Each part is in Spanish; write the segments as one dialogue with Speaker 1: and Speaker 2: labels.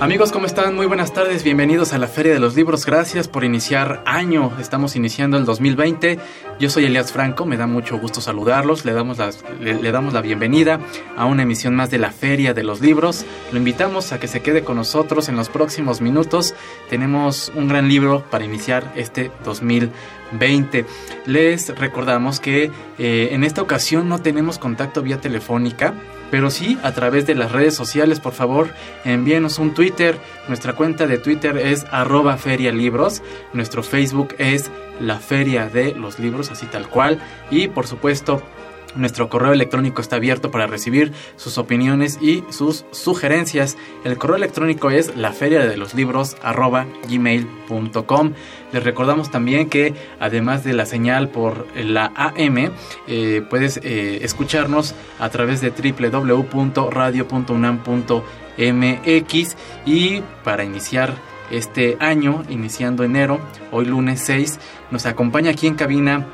Speaker 1: Amigos, ¿cómo están? Muy buenas tardes, bienvenidos a la Feria de los Libros. Gracias por iniciar año. Estamos iniciando el 2020. Yo soy Elias Franco, me da mucho gusto saludarlos. Le damos, la, le, damos la bienvenida a una emisión más de la Feria de los Libros. Lo invitamos a que se quede con nosotros en los próximos minutos. Tenemos un gran libro para iniciar este 2020. Les recordamos que eh, en esta ocasión no tenemos contacto vía telefónica pero sí a través de las redes sociales, por favor, envíenos un Twitter. Nuestra cuenta de Twitter es arroba ferialibros, nuestro Facebook es la feria de los libros, así tal cual, y por supuesto nuestro correo electrónico está abierto para recibir sus opiniones y sus sugerencias. El correo electrónico es laferiadeloslibros.gmail.com Les recordamos también que además de la señal por la AM, eh, puedes eh, escucharnos a través de www.radio.unam.mx y para iniciar este año, iniciando enero, hoy lunes 6, nos acompaña aquí en cabina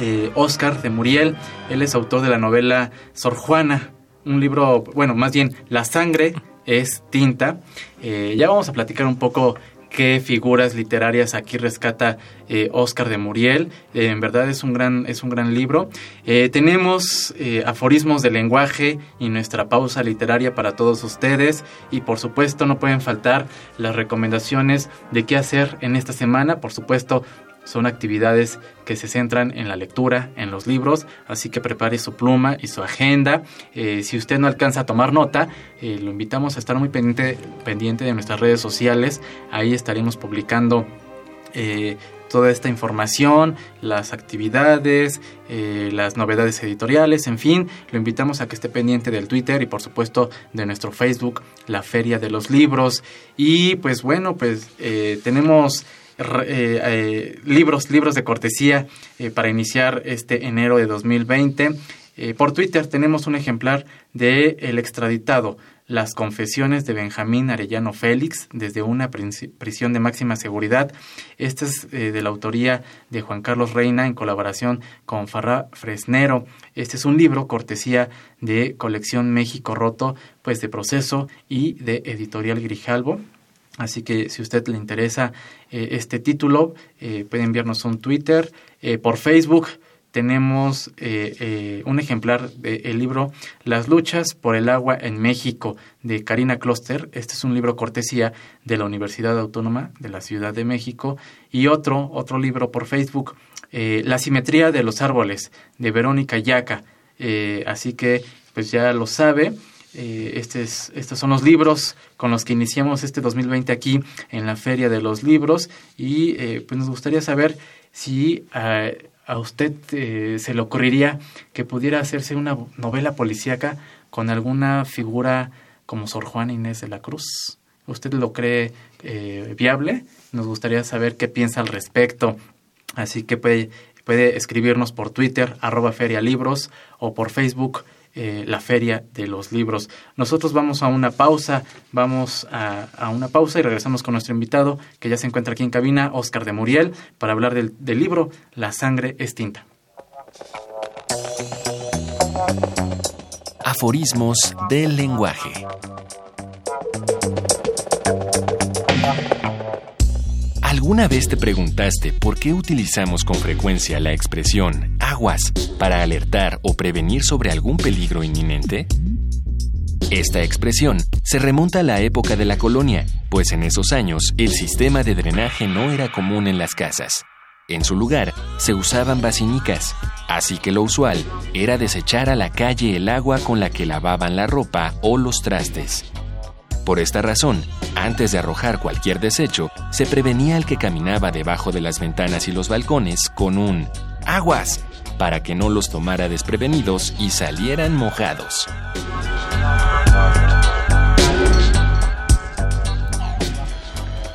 Speaker 1: eh, Oscar de Muriel. Él es autor de la novela Sor Juana, un libro, bueno, más bien La sangre es tinta. Eh, ya vamos a platicar un poco qué figuras literarias aquí rescata eh, Oscar de Muriel. en verdad es un gran, es un gran libro. tenemos aforismos de lenguaje y nuestra pausa literaria para todos ustedes. Y por supuesto no pueden faltar las recomendaciones de qué hacer en esta semana. Por supuesto, son actividades que se centran en la lectura, en los libros, así que prepare su pluma y su agenda. Eh, si usted no alcanza a tomar nota, eh, lo invitamos a estar muy pendiente, pendiente de nuestras redes sociales. Ahí estaremos publicando eh, toda esta información, las actividades, las novedades editoriales, en fin, lo invitamos a que esté pendiente del Twitter y por supuesto de nuestro Facebook, la Feria de los Libros. Y pues bueno, pues tenemos eh, eh, libros, libros de cortesía eh, para iniciar este enero de 2020. por Twitter tenemos un ejemplar de El extraditado, las confesiones de Benjamín Arellano Félix desde una prisión de máxima seguridad. Este es de la autoría de Juan Carlos Reina en colaboración con Farra Fresnero. Este es un libro cortesía de Colección México Roto, pues de proceso y de Editorial Grijalvo. Así que si a usted le interesa eh, este título, eh, puede enviarnos un Twitter. Eh, por Facebook tenemos un ejemplar del libro Las luchas por el agua en México de Karina Kloster. Este es un libro cortesía de la Universidad Autónoma de la Ciudad de México. Y otro, otro libro por Facebook, La simetría de los árboles de Verónica Yaca. así que, pues ya lo sabe. Eh, estos son los libros con los que iniciamos este 2020 aquí en la Feria de los Libros y eh, pues nos gustaría saber si a, usted eh, se le ocurriría que pudiera hacerse una novela policíaca con alguna figura como Sor Juana Inés de la Cruz. ¿Usted lo cree viable? Nos gustaría saber qué piensa al respecto. Así que puede, puede escribirnos por Twitter, arroba ferialibros, o por Facebook, eh, la feria de los libros. Nosotros vamos a una pausa, vamos a, una pausa y regresamos con nuestro invitado que ya se encuentra aquí en cabina, Oscar de Muriel, para hablar del, del libro La sangre es tinta.
Speaker 2: Aforismos del lenguaje. ¿Alguna vez te preguntaste por qué utilizamos con frecuencia la expresión aguas para alertar o prevenir sobre algún peligro inminente? Esta expresión se remonta a la época de la colonia, pues en esos años el sistema de drenaje no era común en las casas. En su lugar, se usaban basinicas, así que lo usual era desechar a la calle el agua con la que lavaban la ropa o los trastes. Por esta razón, antes de arrojar cualquier desecho, se prevenía al que caminaba debajo de las ventanas y los balcones con un aguas para que no los tomara desprevenidos y salieran mojados.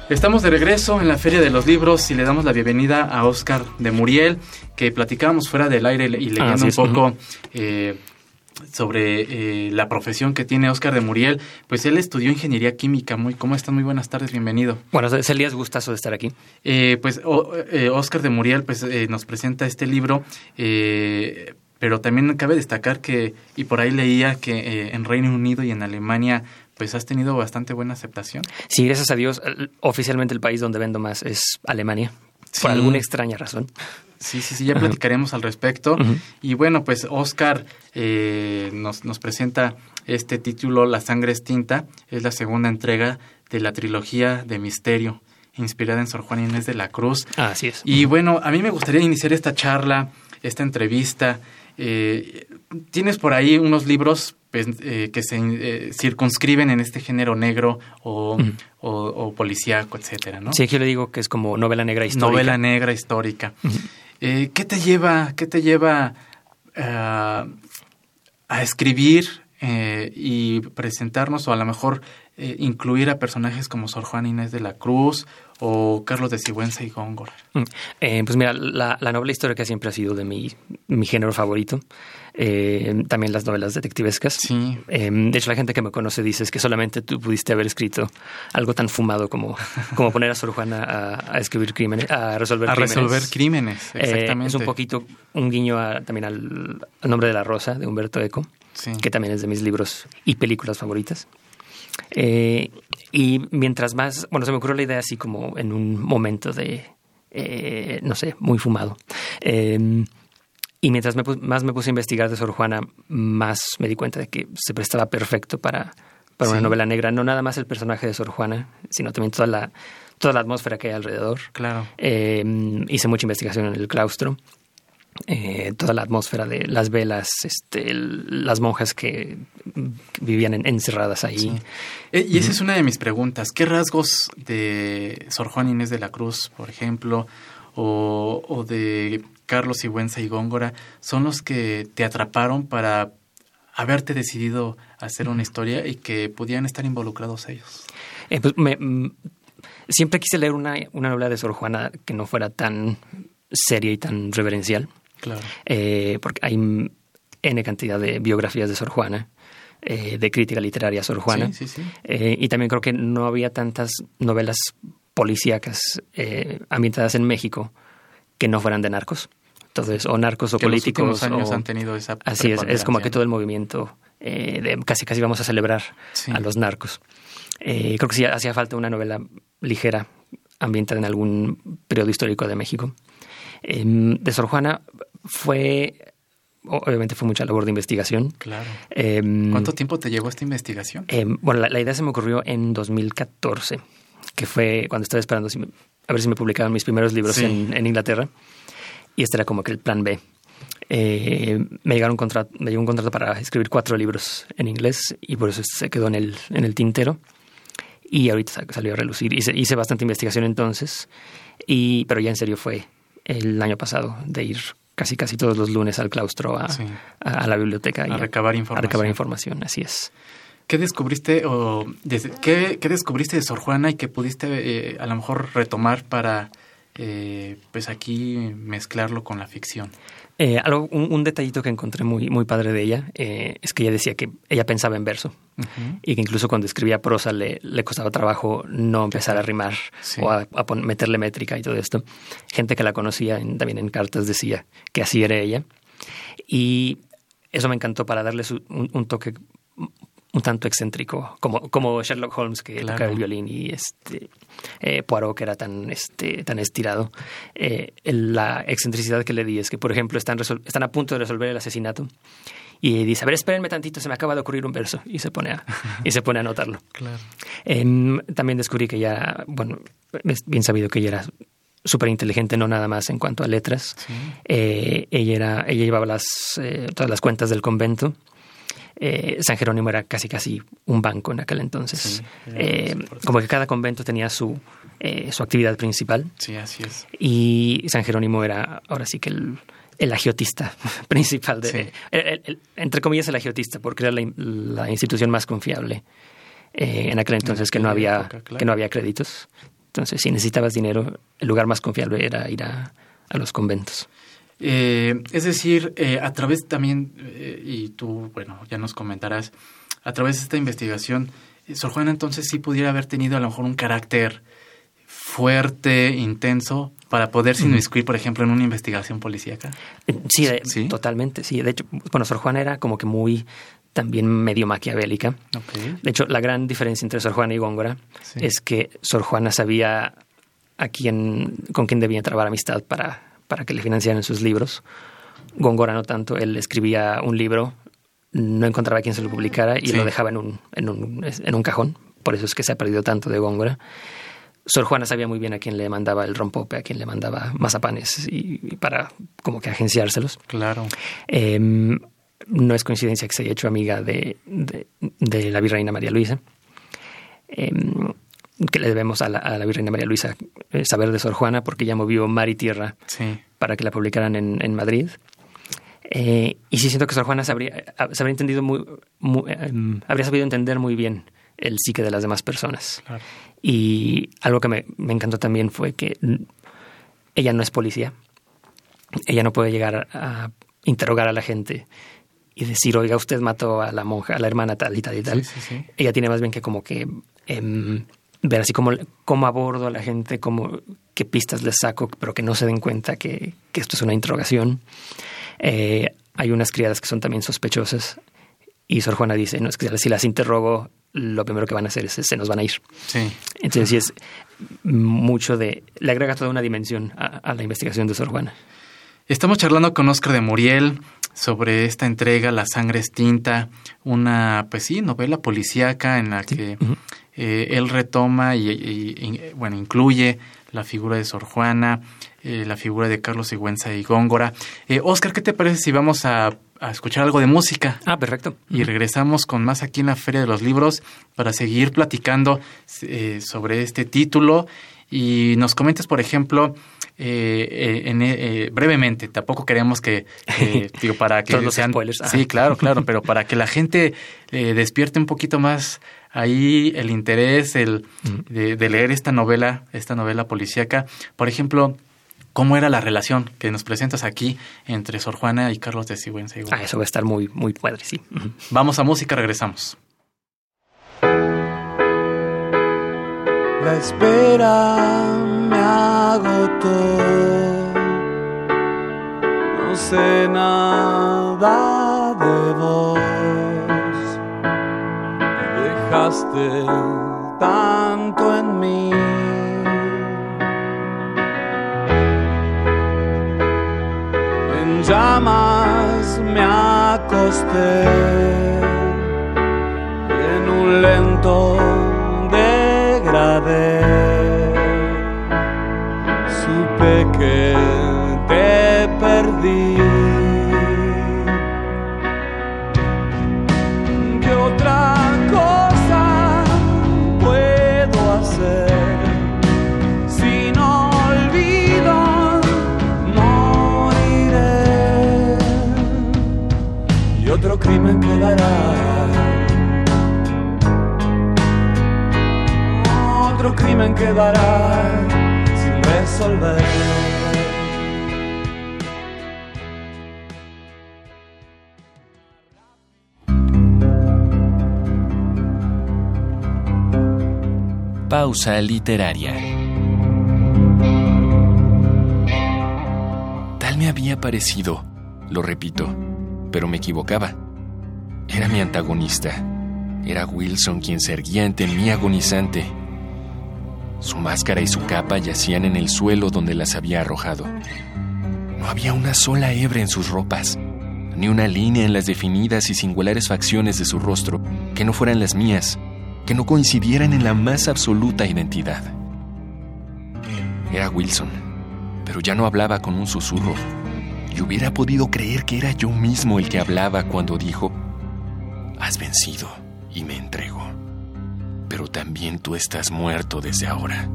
Speaker 1: Estamos de regreso en la Feria de los Libros y le damos la bienvenida a Oscar de Muriel, que platicábamos fuera del aire y leyendo un poco eh, sobre eh, la profesión que tiene Oscar de Muriel. Pues él estudió ingeniería química. Muy, ¿Cómo están? Muy buenas tardes, bienvenido.
Speaker 3: Bueno, es Elías, gustazo de estar aquí.
Speaker 1: Eh, pues Oscar de Muriel pues, nos presenta este libro. pero también cabe destacar que, y por ahí leía que en Reino Unido y en Alemania pues has tenido bastante buena aceptación.
Speaker 3: Sí, gracias a Dios. Oficialmente el país donde vendo más es Alemania, por alguna extraña razón.
Speaker 1: Sí, sí, sí, ya platicaremos al respecto. Y bueno, pues Oscar eh, nos, nos presenta este título, La sangre es tinta. Es la segunda entrega de la trilogía de Misterio, inspirada en Sor Juan Inés de la Cruz.
Speaker 3: Así es.
Speaker 1: Y bueno, a mí me gustaría iniciar esta charla, esta entrevista. Eh, tienes por ahí unos libros pues, eh, que se eh, circunscriben en este género negro o, o, policíaco, etcétera, ¿no?
Speaker 3: Sí, aquí le digo que es como novela negra histórica.
Speaker 1: Novela negra histórica. Eh, ¿Qué te lleva, qué te lleva a escribir y presentarnos o a lo mejor incluir a personajes como Sor Juan Inés de la Cruz o Carlos de Sigüenza y Góngora?
Speaker 3: pues mira, la, la novela histórica siempre ha sido de mi, mi género favorito. Eh, también las novelas detectivescas.
Speaker 1: Sí.
Speaker 3: Eh, de hecho, la gente que me conoce dice que solamente tú pudiste haber escrito algo tan fumado como, como poner a Sor Juana a, escribir crímenes, a resolver
Speaker 1: a
Speaker 3: crímenes.
Speaker 1: resolver crímenes,
Speaker 3: eh, exactamente. es un poquito un guiño también al, nombre de la rosa de Humberto Eco, que también es de mis libros y películas favoritas. Y mientras más, bueno, se me ocurrió la idea así como en un momento de, no sé, muy fumado. Y mientras más me puse a investigar de Sor Juana, más me di cuenta de que se prestaba perfecto para, para una novela negra. No nada más el personaje de Sor Juana, sino también toda la, toda la atmósfera que hay alrededor.
Speaker 1: Claro.
Speaker 3: Eh, hice mucha investigación en el claustro. Eh, toda la atmósfera de las velas, este, las monjas que vivían encerradas ahí.
Speaker 1: Eh, y esa es una de mis preguntas. ¿Qué rasgos de Sor Juana Inés de la Cruz, por ejemplo, o, o de Carlos Sigüenza y Góngora son los que te atraparon para haberte decidido hacer una historia y que pudieran estar involucrados ellos?
Speaker 3: Eh, pues mm, siempre quise leer una, una, novela de Sor Juana que no fuera tan seria y tan reverencial.
Speaker 1: Claro.
Speaker 3: Eh, porque hay N cantidad de biografías de Sor Juana. Eh, de crítica literaria Sor Juana.
Speaker 1: Sí, sí, sí.
Speaker 3: y también creo que no había tantas novelas policíacas ambientadas en México que no fueran de narcos. Entonces, o narcos o políticos.
Speaker 1: Los años han tenido esa.
Speaker 3: Así es, es como que todo el movimiento eh, de casi casi vamos a celebrar a los narcos. Eh, creo que sí hacía falta una novela ligera, ambientada en algún periodo histórico de México. Em, de Sor Juana fue obviamente fue mucha labor de investigación.
Speaker 1: Claro. Em, ¿Cuánto tiempo te llevó esta investigación?
Speaker 3: Em, bueno, la, idea se me ocurrió en 2014, que fue cuando estaba esperando a ver si me publicaban mis primeros libros en, Inglaterra y este era como que el plan B. Eh, me, llegaron un contrato, me llegó un contrato para escribir cuatro libros en inglés y por eso se quedó en el, en el tintero. Y ahorita salió a relucir. Hice, hice bastante investigación entonces, y, pero ya en serio fue el año pasado de ir casi casi todos los lunes al claustro a, a, la biblioteca.
Speaker 1: A, recabar información.
Speaker 3: A recabar información, así es.
Speaker 1: ¿Qué descubriste o qué, qué, descubriste de Sor Juana y que pudiste eh, a lo mejor retomar para eh, pues aquí mezclarlo con la ficción.
Speaker 3: Eh, algo, un, detallito que encontré muy, muy padre de ella eh, es que ella decía que ella pensaba en verso y que incluso cuando escribía prosa le, le costaba trabajo no empezar a rimar o a, meterle métrica y todo esto. Gente que la conocía también en cartas decía que así era ella. Y eso me encantó para darle un, toque un tanto excéntrico, como, como Sherlock Holmes que toca el violín y este eh, Poirot que era tan este tan estirado. Eh, la excentricidad que le di es que, por ejemplo, están, están a punto de resolver el asesinato y dice, a ver, espérenme tantito, se me acaba de ocurrir un verso y se pone a, y se pone a anotarlo.
Speaker 1: Claro.
Speaker 3: también descubrí que ya, bueno, es bien sabido que ella era súper inteligente, no nada más en cuanto a letras. Eh, ella, era, ella llevaba las, eh, todas las cuentas del convento. Eh, San Jerónimo era casi casi un banco en aquel entonces. como que cada convento tenía su, su actividad principal.
Speaker 1: Sí, así es.
Speaker 3: Y San Jerónimo era ahora sí que el, el agiotista principal de, entre comillas el agiotista, porque era la, institución más confiable en aquel entonces que no había que no había créditos. Entonces, si necesitabas dinero, el lugar más confiable era ir a, los conventos.
Speaker 1: Eh, es decir, eh, a través también, eh, y tú, bueno, ya nos comentarás, a través de esta investigación, Sor Juana entonces sí pudiera haber tenido a lo mejor un carácter fuerte, intenso, para poderse inmiscuir, por ejemplo, en una investigación policíaca.
Speaker 3: Sí, sí, totalmente, sí. De hecho, bueno, Sor Juana era como que muy también medio maquiavélica. De hecho, la gran diferencia entre Sor Juana y Góngora es que Sor Juana sabía a quién, con quién debía trabar amistad para, para que le financiaran sus libros. Góngora no tanto, él escribía un libro, no encontraba a quién se lo publicara y lo dejaba en un, en, un, en un cajón. Por eso es que se ha perdido tanto de Góngora. Sor Juana sabía muy bien a quién le mandaba el rompope, a quién le mandaba mazapanes y, para como que agenciárselos.
Speaker 1: Claro.
Speaker 3: Em, no es coincidencia que se haya hecho amiga de, de, la virreina María Luisa, em, que le debemos a la, a la, virreina María Luisa eh, saber de Sor Juana porque ella movió mar y tierra para que la publicaran en, en Madrid. Eh, y sí siento que Sor Juana sabría, se habría entendido muy, em, habría sabido entender muy bien el psique de las demás personas. Y algo que me, me encantó también fue que ella no es policía. Ella no puede llegar a interrogar a la gente y decir, oiga, usted mató a la monja, a la hermana tal y tal y tal. Ella tiene más bien que como que em, ver así como cómo abordo a la gente, como qué pistas les saco, pero que no se den cuenta que, esto es una interrogación. Eh, hay unas criadas que son también sospechosas y Sor Juana dice, no, es que si las interrogo, lo primero que van a hacer es se nos van a ir.
Speaker 1: Sí.
Speaker 3: Entonces sí es mucho de... le agrega toda una dimensión a, a la investigación de Sor Juana.
Speaker 1: Estamos charlando con Oscar de Muriel sobre esta entrega, La sangre es tinta, una, pues sí, novela policíaca en la que eh, él retoma y, bueno, incluye la figura de Sor Juana, eh, la figura de Carlos Sigüenza y Góngora. Eh, Oscar, ¿qué te parece si vamos a, escuchar algo de música?
Speaker 3: Ah, perfecto.
Speaker 1: Y regresamos con más aquí en la Feria de los Libros para seguir platicando sobre este título y nos comentes, por ejemplo, eh, eh, en, eh, brevemente, tampoco queremos que, digo, para que
Speaker 3: Todos sean... Spoilers.
Speaker 1: Sí, claro, claro, pero para que la gente despierte un poquito más ahí el interés el, de, leer esta novela, esta novela policíaca. Por ejemplo, ¿cómo era la relación que nos presentas aquí entre Sor Juana y Carlos de Sigüenza?
Speaker 3: Ah, eso va a estar muy, muy padre, sí.
Speaker 1: Vamos a música, regresamos.
Speaker 4: La espera me agotó. No sé nada de vos. Tanto en mí. En llamas me acosté en un lento sin resolver.
Speaker 2: Pausa literaria. Tal me había parecido, lo repito, pero me equivocaba. Era mi antagonista. Era Wilson quien se erguía ante mí agonizante su máscara y su capa yacían en el suelo donde las había arrojado. No había una sola hebra en sus ropas, ni una línea en las definidas y singulares facciones de su rostro que no fueran las mías, que no coincidieran en la más absoluta identidad. Era Wilson, pero ya no hablaba con un susurro. Y hubiera podido creer que era yo mismo el que hablaba cuando dijo, has vencido y me entrego. Pero también tú estás muerto desde ahora.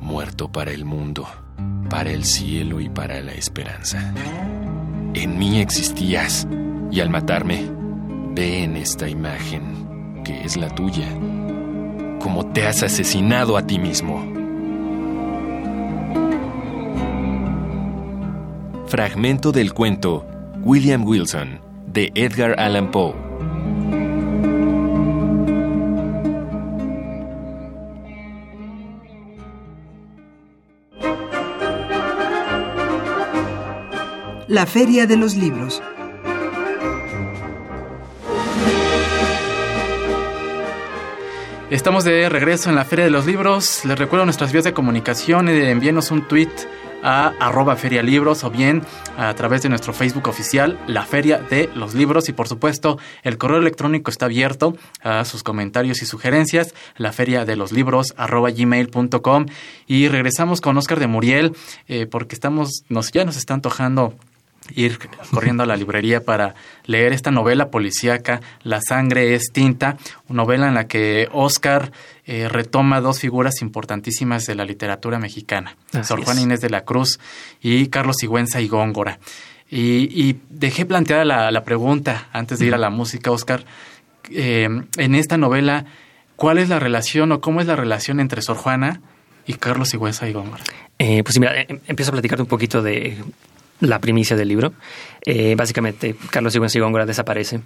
Speaker 2: Muerto para el mundo, para el cielo y para la esperanza. En mí existías y al matarme, ve en esta imagen que es la tuya, como te has asesinado a ti mismo. Fragmento del cuento William Wilson de Edgar Allan Poe.
Speaker 5: La Feria de los Libros.
Speaker 1: Estamos de regreso en la Feria de los Libros. Les recuerdo nuestras vías de comunicación. Envíenos un tweet a arroba feria libros o bien a través de nuestro Facebook oficial, la Feria de los Libros. Y por supuesto, el correo electrónico está abierto a sus comentarios y sugerencias, la Feria de los Libros arroba gmail.com. Y regresamos con Oscar de Muriel, eh, porque estamos, nos, ya nos está antojando ir corriendo a la librería para leer esta novela policíaca, La sangre es tinta, una novela en la que Oscar eh, retoma dos figuras importantísimas de la literatura mexicana, Sor Juan Inés de la Cruz y Carlos Sigüenza y Góngora. Y, dejé planteada la, pregunta antes de ir a la música, Oscar, eh, en esta novela, ¿cuál es la relación o cómo es la relación entre Sor Juana y Carlos Sigüenza y Góngora?
Speaker 3: Eh, pues mira, empiezo a platicarte un poquito de la primicia del libro. Eh, básicamente, Carlos Sigüenza y Góngora desaparece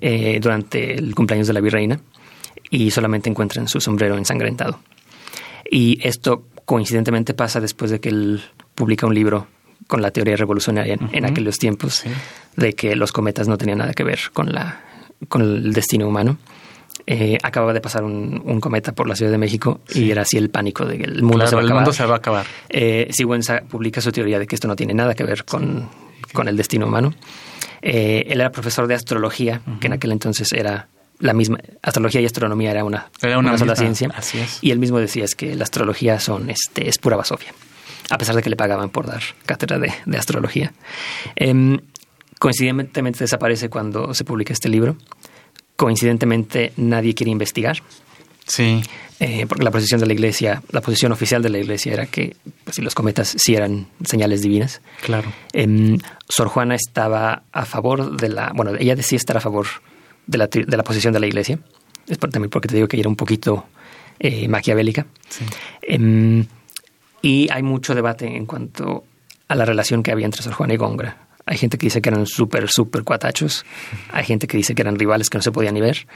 Speaker 3: eh, durante el cumpleaños de la virreina y solamente encuentran su sombrero ensangrentado. Y esto coincidentemente pasa después de que él publica un libro con la teoría revolucionaria en, aquellos tiempos, de que los cometas no tenían nada que ver con, la, con el destino humano. Eh, acababa de pasar un, cometa por la Ciudad de México y era así el pánico de que el mundo, se, va
Speaker 1: el mundo se va a acabar.
Speaker 3: Eh, Sigüenza publica su teoría de que esto no tiene nada que ver con, con el destino humano. Eh, él era profesor de astrología, que en aquel entonces era la misma. Astrología y astronomía era una, una, sola ciencia.
Speaker 1: Así es.
Speaker 3: Y él mismo decía es que la astrología son, este, es pura basofia, a pesar de que le pagaban por dar cátedra de, de astrología. Em, coincidentemente desaparece cuando se publica este libro coincidentemente nadie quiere investigar.
Speaker 1: Sí.
Speaker 3: Eh, porque la posición de la iglesia, la posición oficial de la iglesia era que pues, si los cometas sí eran señales divinas.
Speaker 1: Claro.
Speaker 3: Em, Sor Juana estaba a favor de la, bueno, ella decía estar a favor de la, de la posición de la iglesia. Es también porque te digo que ella era un poquito eh, maquiavélica. Sí. Em, y hay mucho debate en cuanto a la relación que había entre Sor Juana y Góngora. Hay gente que dice que eran súper, súper cuatachos. Hay gente que dice que eran rivales que no se podían ni ver.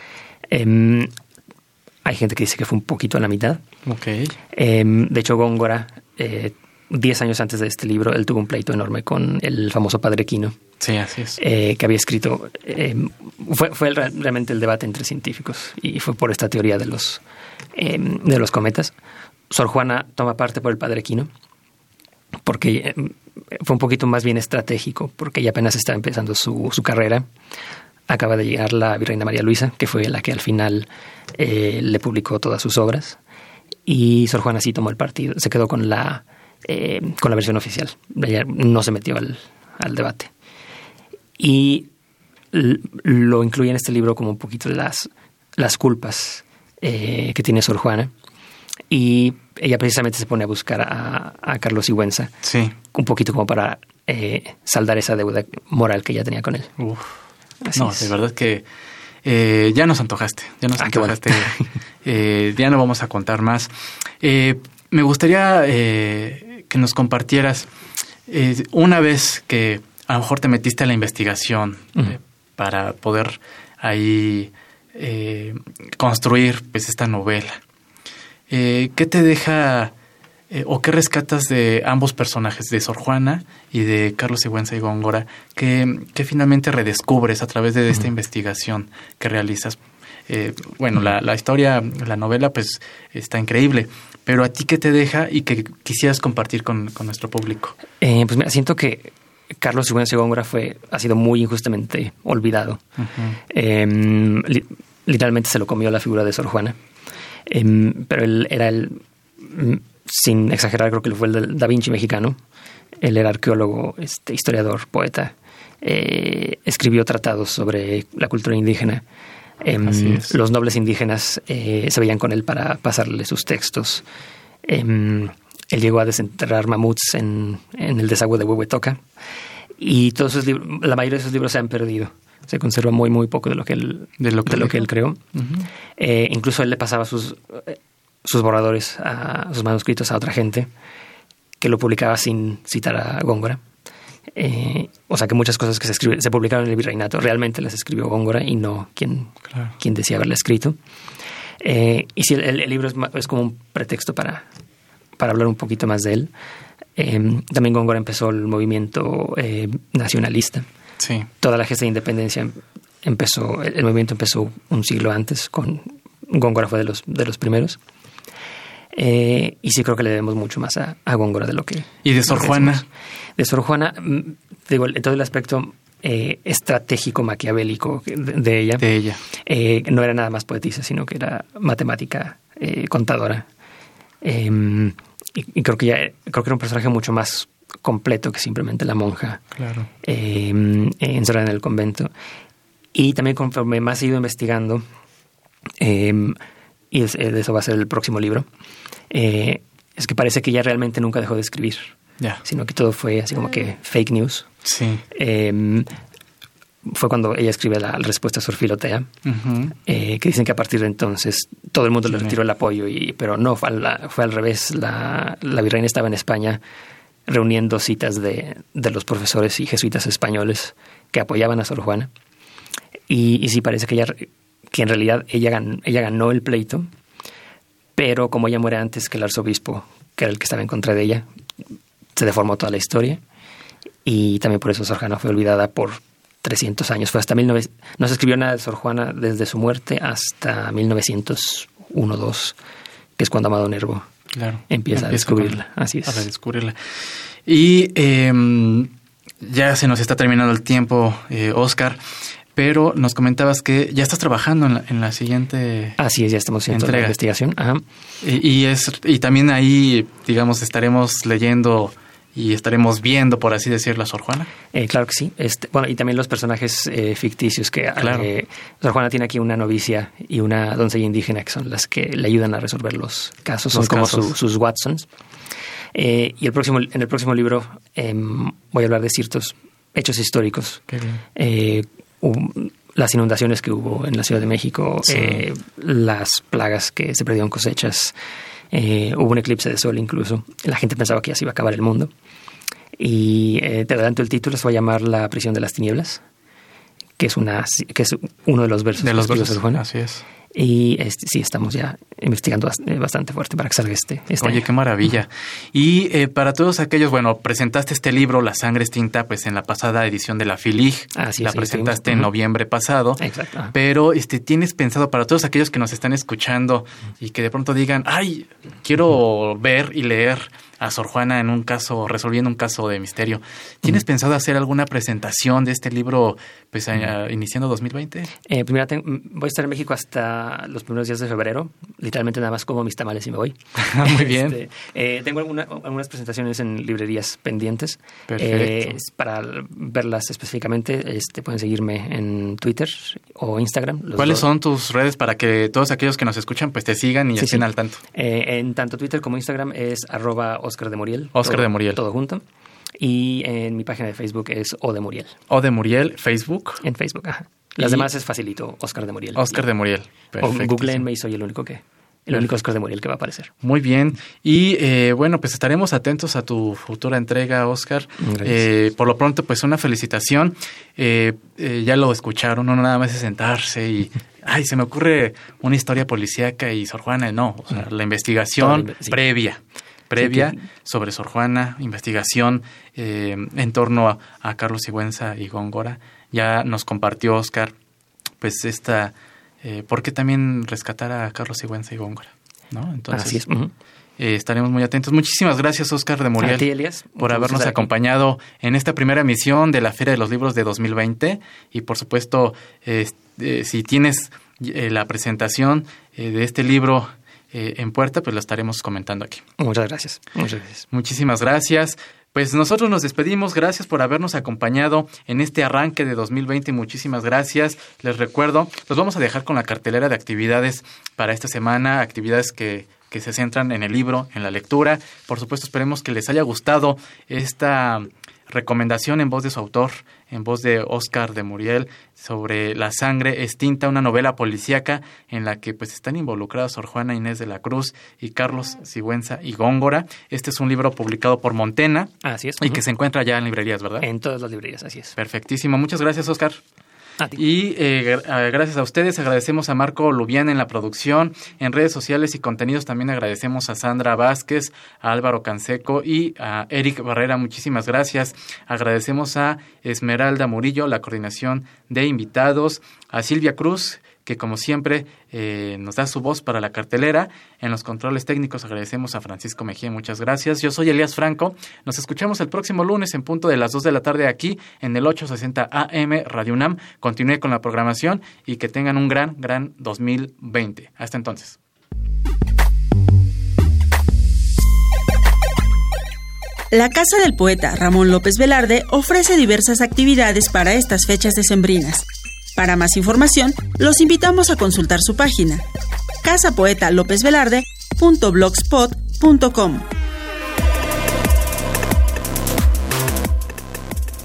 Speaker 3: Em, hay gente que dice que fue un poquito a la mitad.
Speaker 1: Okay.
Speaker 3: Em, de hecho, Góngora, eh, diez años antes de este libro, él tuvo un pleito enorme con el famoso padre Quino.
Speaker 1: Sí, así es.
Speaker 3: Eh, que había escrito. Em, fue, fue realmente el debate entre científicos y fue por esta teoría de los, de los cometas. Sor Juana toma parte por el padre Quino porque fue un poquito más bien estratégico, porque ella apenas estaba empezando su, su carrera. Acaba de llegar la Virreina María Luisa, que fue la que al final eh, le publicó todas sus obras. Y Sor Juana sí tomó el partido, se quedó con la, eh, con la versión oficial. Ella no se metió al, al debate. Y lo incluye en este libro como un poquito las, las culpas eh, que tiene Sor Juana. Y ella precisamente se pone a buscar a, Carlos Sigüenza.
Speaker 1: Sí.
Speaker 3: Un poquito como para eh, saldar esa deuda moral que ella tenía con él.
Speaker 1: Uf. no, de verdad que eh, ya nos antojaste. Ya nos ah, antojaste. Eh, ya no vamos a contar más. me gustaría que nos compartieras una vez que a lo mejor te metiste a la investigación para poder ahí construir pues esta novela. Eh, ¿Qué te deja eh, o qué rescatas de ambos personajes, de Sor Juana y de Carlos Sigüenza y Góngora, que, finalmente redescubres a través de esta investigación que realizas? Eh, bueno, la, la, historia, la novela, pues está increíble, pero a ti qué te deja y que quisieras compartir con, nuestro público?
Speaker 3: pues mira, siento que Carlos Sigüenza y Góngora fue, ha sido muy injustamente olvidado. Em, literalmente se lo comió la figura de Sor Juana. Em, pero él era el. Mm, sin exagerar, creo que fue el del Da Vinci mexicano. Él era arqueólogo, este, historiador, poeta. Eh, escribió tratados sobre la cultura indígena. Em, los nobles indígenas eh, se veían con él para pasarle sus textos. Em, él llegó a desenterrar mamuts en, el desagüe de Huehuetoca. Y todos sus la mayoría de sus libros se han perdido. Se conserva muy, muy poco de lo que él, de lo que, él creó. Eh, incluso él le pasaba sus, sus borradores, a, sus manuscritos a otra gente que lo publicaba sin citar a Góngora. Eh, o sea que muchas cosas que se, se publicaron en el virreinato realmente las escribió Góngora y no quien, quien decía haberla escrito. Eh, y si el, libro es, como un pretexto para, para hablar un poquito más de él. También Góngora empezó el movimiento nacionalista.
Speaker 1: Sí.
Speaker 3: Toda la gesta de independencia empezó, el, movimiento empezó un siglo antes, con Góngora fue de los, de los primeros. Eh, y sí creo que le debemos mucho más a, Góngora de lo que...
Speaker 1: ¿Y de Sor Juana?
Speaker 3: De Sor Juana, mm, digo, en todo el aspecto eh, estratégico, maquiavélico de, ella.
Speaker 1: De ella.
Speaker 3: Eh, no era nada más poetisa, sino que era matemática, contadora. Em, y, creo que ya, creo que era un personaje mucho más completo que simplemente la monja.
Speaker 1: Claro.
Speaker 3: Em, encerrada en el convento. Y también conforme más he ido investigando, em, y de eso va a ser el próximo libro, eh, es que parece que ella realmente nunca dejó de escribir. Sino que todo fue así como que fake news.
Speaker 1: Sí.
Speaker 3: Em, fue cuando ella escribe la, respuesta a Sor Filotea, eh, que dicen que a partir de entonces todo el mundo le retiró el apoyo, y, pero no, fue, fue al revés. La, la, virreina estaba en España reuniendo citas de, de, los profesores y jesuitas españoles que apoyaban a Sor Juana. Y, y sí parece que ella, que en realidad ella ella ganó el pleito, pero como ella muere antes que el arzobispo, que era el que estaba en contra de ella, se deformó toda la historia y también por eso Sor Juana fue olvidada por 300 años. Fue hasta 19... No se escribió nada de Sor Juana desde su muerte hasta 1901-2, que es cuando Amado Nervo
Speaker 1: claro,
Speaker 3: empieza, a descubrirla. Así es.
Speaker 1: A descubrirla. Y em, ya se nos está terminando el tiempo, eh, Oscar pero nos comentabas que ya estás trabajando en la, siguiente.
Speaker 3: Así es, ya estamos haciendo la investigación. Ajá.
Speaker 1: Y, es, y también ahí, digamos, estaremos leyendo y estaremos viendo, por así decirlo, a Sor Juana.
Speaker 3: Eh, claro que sí. Este, bueno, y también los personajes eh, ficticios que claro. Eh, Sor Juana tiene aquí una novicia y una doncella indígena que son las que le ayudan a resolver los casos, son como sus Watsons. y el próximo, en el próximo libro em, voy a hablar de ciertos hechos históricos las inundaciones que hubo en la Ciudad de México, eh, las plagas que se perdieron cosechas, eh, hubo un eclipse de sol incluso. La gente pensaba que ya se iba a acabar el mundo. Y eh, te adelanto el título, se va a llamar La prisión de las tinieblas, que es, una, que es uno de los versos
Speaker 1: de los versos de Juan. Así es.
Speaker 3: Y este, sí, estamos ya investigando eh, bastante fuerte para que salga este. este
Speaker 1: Oye, qué maravilla. Y eh, para todos aquellos, bueno, presentaste este libro, La sangre es tinta, pues en la pasada edición de la FILIG.
Speaker 3: Así
Speaker 1: la presentaste en noviembre pasado.
Speaker 3: Exacto.
Speaker 1: Pero este, tienes pensado para todos aquellos que nos están escuchando y que de pronto digan, ay, quiero ver y leer a Sor Juana en un caso, resolviendo un caso de misterio. ¿Tienes pensado hacer alguna presentación de este libro pues iniciando 2020?
Speaker 3: Eh, primero voy a estar en México hasta los primeros días de febrero. Literalmente nada más como mis tamales y me voy.
Speaker 1: Muy bien.
Speaker 3: Este, eh, tengo algunas presentaciones en librerías pendientes.
Speaker 1: Perfecto.
Speaker 3: Eh, para verlas específicamente, este, pueden seguirme en Twitter o Instagram.
Speaker 1: ¿Cuáles son tus redes para que todos aquellos que nos escuchan pues te sigan y estén al tanto?
Speaker 3: En tanto Twitter como Instagram es arroba Oscar de Muriel.
Speaker 1: Oscar de Muriel.
Speaker 3: Todo junto. Y en mi página de Facebook es O de Muriel.
Speaker 1: O de Muriel, Facebook.
Speaker 3: En Facebook, ajá. Las demás es facilito, Oscar de Muriel.
Speaker 1: Oscar de Muriel.
Speaker 3: Perfecto. O googleenme y soy el único que el único Oscar de Muriel que va a aparecer.
Speaker 1: Muy bien. Y eh, bueno, pues estaremos atentos a tu futura entrega, Oscar. Eh, por lo pronto, pues una felicitación. Eh, ya lo escucharon, no nada más es sentarse y, ay, se me ocurre una historia policíaca y Sor Juana, no. O sea, la investigación previa previa sobre Sor Juana, investigación en torno a, Carlos Sigüenza y Góngora. Ya nos compartió Oscar, pues esta eh, ¿por qué también rescatar a Carlos Sigüenza y Góngora? ¿no?
Speaker 3: Entonces,
Speaker 1: eh, estaremos muy atentos. Muchísimas gracias, Oscar de Muriel, por habernos acompañado en esta primera emisión de la Feria de los Libros de 2020. Y por supuesto, eh, si tienes la presentación de este libro eh, en puerta, pues lo estaremos comentando aquí.
Speaker 3: Muchas gracias. Muchas gracias.
Speaker 1: Muchísimas gracias. Pues nosotros nos despedimos. Gracias por habernos acompañado en este arranque de 2020. Muchísimas gracias. Les recuerdo, los vamos a dejar con la cartelera de actividades para esta semana, actividades que, que se centran en el libro, en la lectura. Por supuesto, esperemos que les haya gustado esta recomendación en voz de su autor, en voz de Oscar de Muriel, sobre La sangre extinta, una novela policíaca en la que pues están involucrados Sor Juana Inés de la Cruz y Carlos Sigüenza y Góngora. Este es un libro publicado por Montena.
Speaker 3: Así es.
Speaker 1: Y que se encuentra ya en librerías, ¿verdad?
Speaker 3: En todas las librerías, así es.
Speaker 1: Perfectísimo. Muchas gracias, Oscar. Y eh, gracias a ustedes, agradecemos a Marco Lubián en la producción, en redes sociales y contenidos también agradecemos a Sandra Vázquez, a Álvaro Canseco y a Eric Barrera, muchísimas gracias. Agradecemos a Esmeralda Murillo, la coordinación de invitados, a Silvia Cruz, que como siempre eh, nos da su voz para la cartelera. En los controles técnicos agradecemos a Francisco Mejía, muchas gracias. Yo soy Elías Franco. Nos escuchamos el próximo lunes en punto de las 2 de la tarde aquí en el 860 AM Radio UNAM. Continúe con la programación y que tengan un gran, gran 2020. Hasta entonces.
Speaker 6: La Casa del Poeta Ramón López Velarde ofrece diversas actividades para estas fechas decembrinas. Para más información, los invitamos a consultar su página casapoetalopezvelarde.blogspot.com.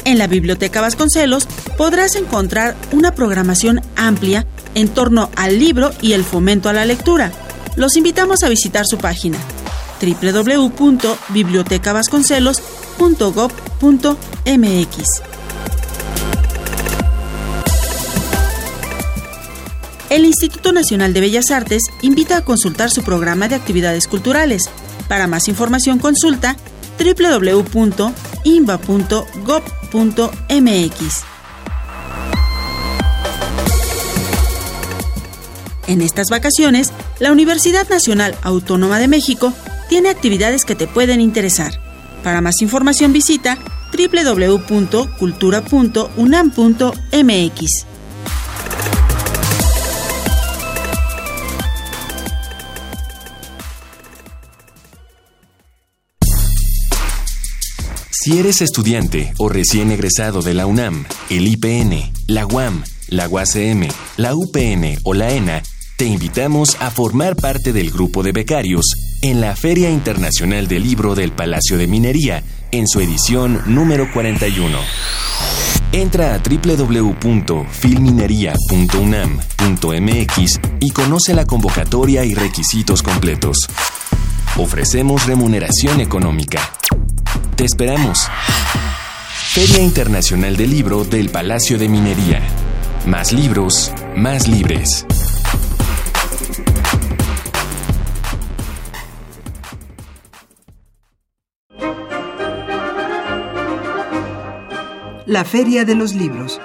Speaker 6: En la Biblioteca Vasconcelos podrás encontrar una programación amplia en torno al libro y el fomento a la lectura. Los invitamos a visitar su página www.bibliotecavasconcelos.gov.mx. el Instituto Nacional de Bellas Artes invita a consultar su programa de actividades culturales. Para más información consulta www.imba.gov.mx. En estas vacaciones, la Universidad Nacional Autónoma de México tiene actividades que te pueden interesar. Para más información visita www.cultura.unam.mx.
Speaker 2: Si eres estudiante o recién egresado de la UNAM, el IPN, la UAM, la UACM, la UPN o la ENA, te invitamos a formar parte del grupo de becarios en la Feria Internacional del Libro del Palacio de Minería en su edición número 41. Entra a www.filminería.unam.mx y conoce la convocatoria y requisitos completos. Ofrecemos remuneración económica. Esperamos. Feria Internacional del Libro del Palacio de Minería. Más libros, más libres.
Speaker 5: La Feria de los Libros